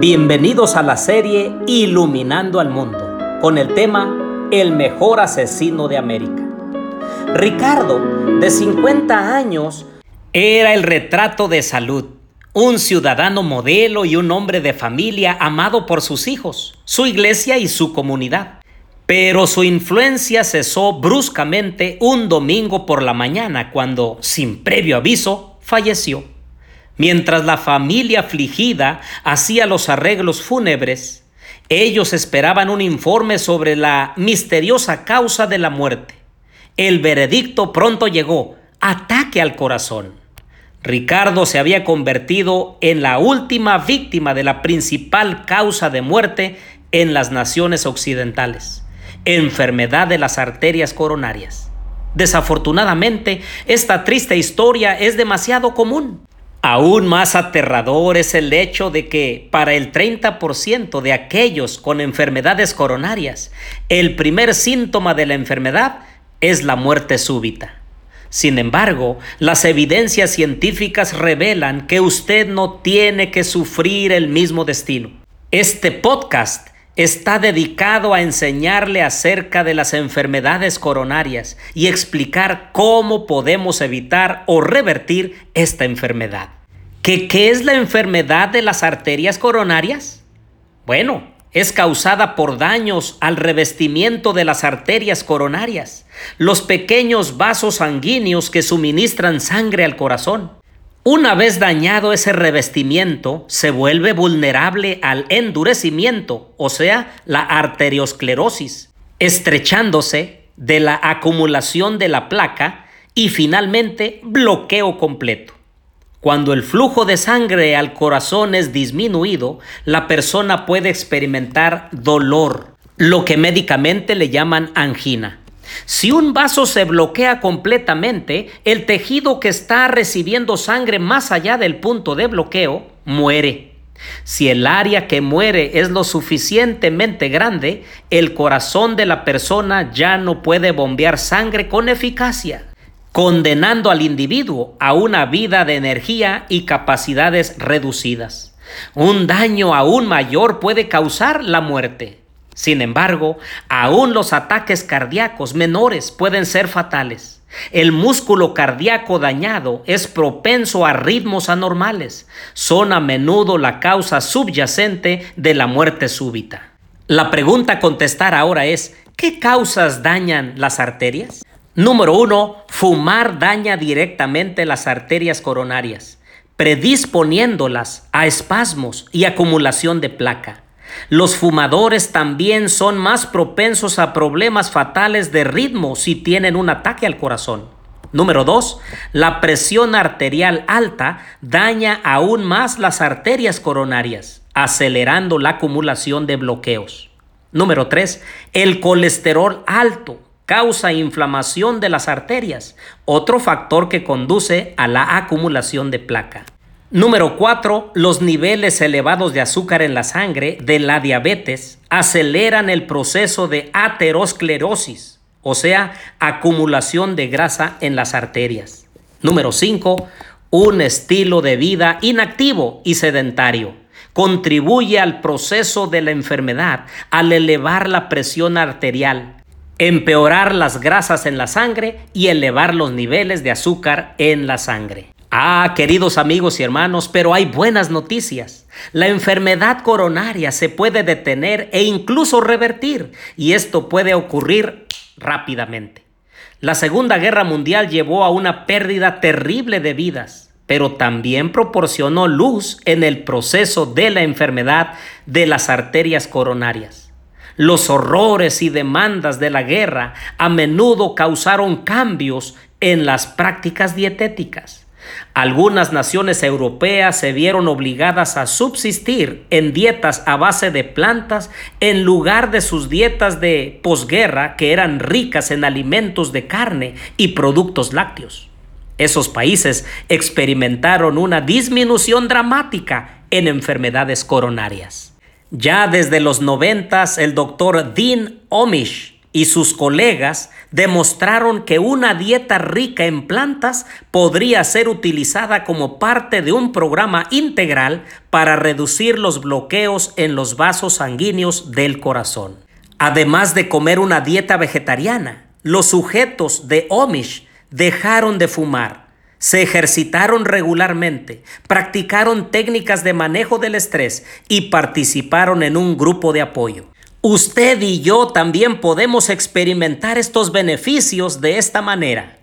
Bienvenidos a la serie Iluminando al Mundo, con el tema El mejor asesino de América. Ricardo, de 50 años, era el retrato de salud, un ciudadano modelo y un hombre de familia amado por sus hijos, su iglesia y su comunidad. Pero su influencia cesó bruscamente un domingo por la mañana cuando, sin previo aviso, falleció. Mientras la familia afligida hacía los arreglos fúnebres, ellos esperaban un informe sobre la misteriosa causa de la muerte. El veredicto pronto llegó, ataque al corazón. Ricardo se había convertido en la última víctima de la principal causa de muerte en las naciones occidentales, enfermedad de las arterias coronarias. Desafortunadamente, esta triste historia es demasiado común. Aún más aterrador es el hecho de que para el 30% de aquellos con enfermedades coronarias, el primer síntoma de la enfermedad es la muerte súbita. Sin embargo, las evidencias científicas revelan que usted no tiene que sufrir el mismo destino. Este podcast está dedicado a enseñarle acerca de las enfermedades coronarias y explicar cómo podemos evitar o revertir esta enfermedad. ¿Qué, ¿Qué es la enfermedad de las arterias coronarias? Bueno, es causada por daños al revestimiento de las arterias coronarias, los pequeños vasos sanguíneos que suministran sangre al corazón. Una vez dañado ese revestimiento, se vuelve vulnerable al endurecimiento, o sea, la arteriosclerosis, estrechándose de la acumulación de la placa y finalmente bloqueo completo. Cuando el flujo de sangre al corazón es disminuido, la persona puede experimentar dolor, lo que médicamente le llaman angina. Si un vaso se bloquea completamente, el tejido que está recibiendo sangre más allá del punto de bloqueo muere. Si el área que muere es lo suficientemente grande, el corazón de la persona ya no puede bombear sangre con eficacia, condenando al individuo a una vida de energía y capacidades reducidas. Un daño aún mayor puede causar la muerte. Sin embargo, aún los ataques cardíacos menores pueden ser fatales. El músculo cardíaco dañado es propenso a ritmos anormales. Son a menudo la causa subyacente de la muerte súbita. La pregunta a contestar ahora es, ¿qué causas dañan las arterias? Número uno, fumar daña directamente las arterias coronarias, predisponiéndolas a espasmos y acumulación de placa. Los fumadores también son más propensos a problemas fatales de ritmo si tienen un ataque al corazón. Número 2. La presión arterial alta daña aún más las arterias coronarias, acelerando la acumulación de bloqueos. Número 3. El colesterol alto causa inflamación de las arterias, otro factor que conduce a la acumulación de placa. Número 4. Los niveles elevados de azúcar en la sangre de la diabetes aceleran el proceso de aterosclerosis, o sea, acumulación de grasa en las arterias. Número 5. Un estilo de vida inactivo y sedentario contribuye al proceso de la enfermedad al elevar la presión arterial, empeorar las grasas en la sangre y elevar los niveles de azúcar en la sangre. Ah, queridos amigos y hermanos, pero hay buenas noticias. La enfermedad coronaria se puede detener e incluso revertir, y esto puede ocurrir rápidamente. La Segunda Guerra Mundial llevó a una pérdida terrible de vidas, pero también proporcionó luz en el proceso de la enfermedad de las arterias coronarias. Los horrores y demandas de la guerra a menudo causaron cambios en las prácticas dietéticas. Algunas naciones europeas se vieron obligadas a subsistir en dietas a base de plantas en lugar de sus dietas de posguerra que eran ricas en alimentos de carne y productos lácteos. Esos países experimentaron una disminución dramática en enfermedades coronarias. Ya desde los noventas, el doctor Dean Omish y sus colegas demostraron que una dieta rica en plantas podría ser utilizada como parte de un programa integral para reducir los bloqueos en los vasos sanguíneos del corazón. Además de comer una dieta vegetariana, los sujetos de Omish dejaron de fumar, se ejercitaron regularmente, practicaron técnicas de manejo del estrés y participaron en un grupo de apoyo. Usted y yo también podemos experimentar estos beneficios de esta manera.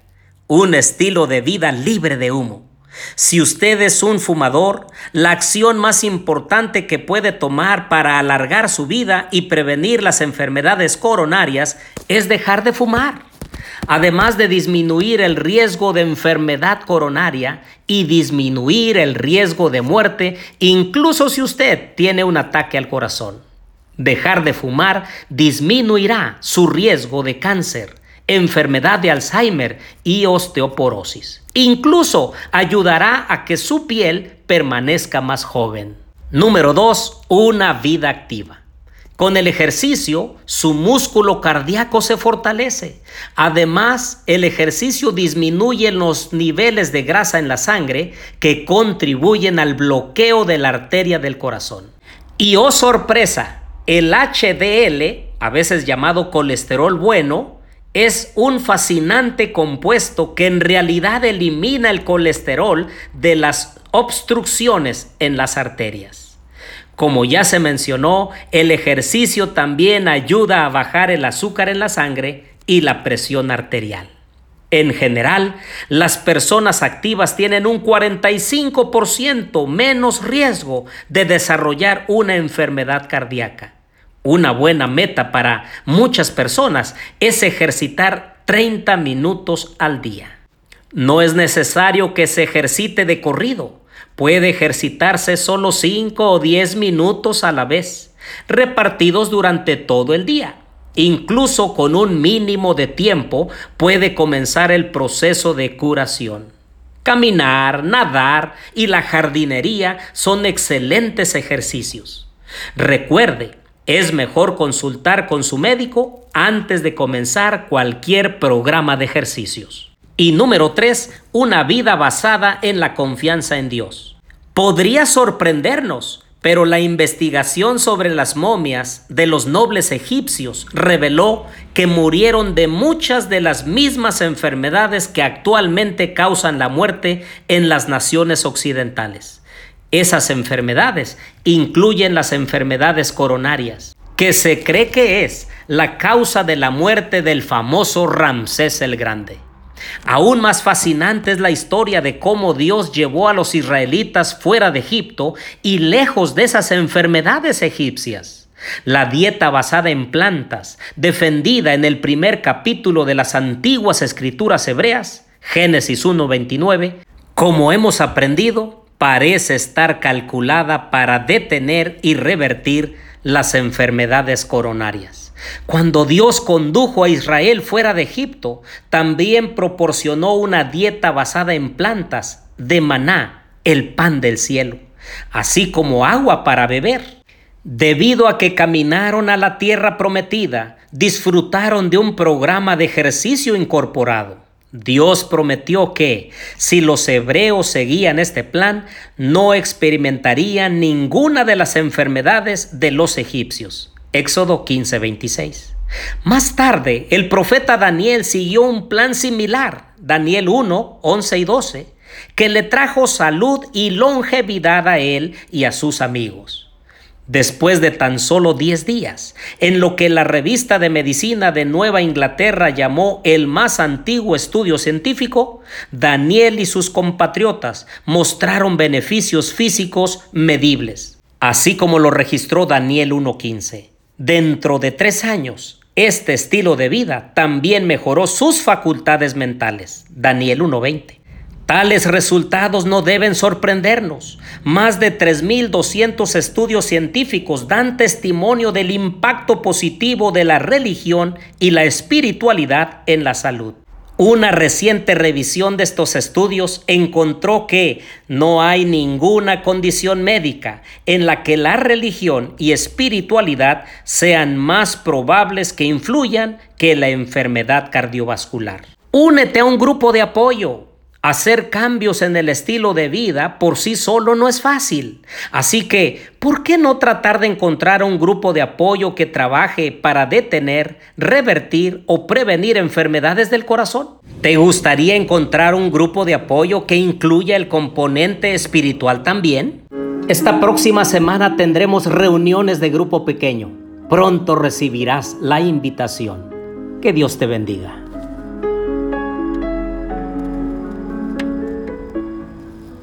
Un estilo de vida libre de humo. Si usted es un fumador, la acción más importante que puede tomar para alargar su vida y prevenir las enfermedades coronarias es dejar de fumar. Además de disminuir el riesgo de enfermedad coronaria y disminuir el riesgo de muerte, incluso si usted tiene un ataque al corazón. Dejar de fumar disminuirá su riesgo de cáncer, enfermedad de Alzheimer y osteoporosis. Incluso ayudará a que su piel permanezca más joven. Número 2. Una vida activa. Con el ejercicio, su músculo cardíaco se fortalece. Además, el ejercicio disminuye los niveles de grasa en la sangre que contribuyen al bloqueo de la arteria del corazón. Y oh sorpresa, el HDL, a veces llamado colesterol bueno, es un fascinante compuesto que en realidad elimina el colesterol de las obstrucciones en las arterias. Como ya se mencionó, el ejercicio también ayuda a bajar el azúcar en la sangre y la presión arterial. En general, las personas activas tienen un 45% menos riesgo de desarrollar una enfermedad cardíaca. Una buena meta para muchas personas es ejercitar 30 minutos al día. No es necesario que se ejercite de corrido. Puede ejercitarse solo 5 o 10 minutos a la vez, repartidos durante todo el día. Incluso con un mínimo de tiempo puede comenzar el proceso de curación. Caminar, nadar y la jardinería son excelentes ejercicios. Recuerde, es mejor consultar con su médico antes de comenzar cualquier programa de ejercicios. Y número 3, una vida basada en la confianza en Dios. Podría sorprendernos, pero la investigación sobre las momias de los nobles egipcios reveló que murieron de muchas de las mismas enfermedades que actualmente causan la muerte en las naciones occidentales. Esas enfermedades incluyen las enfermedades coronarias, que se cree que es la causa de la muerte del famoso Ramsés el Grande. Aún más fascinante es la historia de cómo Dios llevó a los israelitas fuera de Egipto y lejos de esas enfermedades egipcias. La dieta basada en plantas, defendida en el primer capítulo de las antiguas escrituras hebreas, Génesis 1.29, como hemos aprendido, parece estar calculada para detener y revertir las enfermedades coronarias. Cuando Dios condujo a Israel fuera de Egipto, también proporcionó una dieta basada en plantas, de maná, el pan del cielo, así como agua para beber. Debido a que caminaron a la tierra prometida, disfrutaron de un programa de ejercicio incorporado. Dios prometió que si los hebreos seguían este plan, no experimentarían ninguna de las enfermedades de los egipcios. Éxodo 15:26. Más tarde, el profeta Daniel siguió un plan similar, Daniel 1, 11 y 12, que le trajo salud y longevidad a él y a sus amigos. Después de tan solo 10 días, en lo que la revista de medicina de Nueva Inglaterra llamó el más antiguo estudio científico, Daniel y sus compatriotas mostraron beneficios físicos medibles, así como lo registró Daniel 1.15. Dentro de tres años, este estilo de vida también mejoró sus facultades mentales, Daniel 1.20. Tales resultados no deben sorprendernos. Más de 3.200 estudios científicos dan testimonio del impacto positivo de la religión y la espiritualidad en la salud. Una reciente revisión de estos estudios encontró que no hay ninguna condición médica en la que la religión y espiritualidad sean más probables que influyan que la enfermedad cardiovascular. Únete a un grupo de apoyo Hacer cambios en el estilo de vida por sí solo no es fácil. Así que, ¿por qué no tratar de encontrar un grupo de apoyo que trabaje para detener, revertir o prevenir enfermedades del corazón? ¿Te gustaría encontrar un grupo de apoyo que incluya el componente espiritual también? Esta próxima semana tendremos reuniones de grupo pequeño. Pronto recibirás la invitación. Que Dios te bendiga.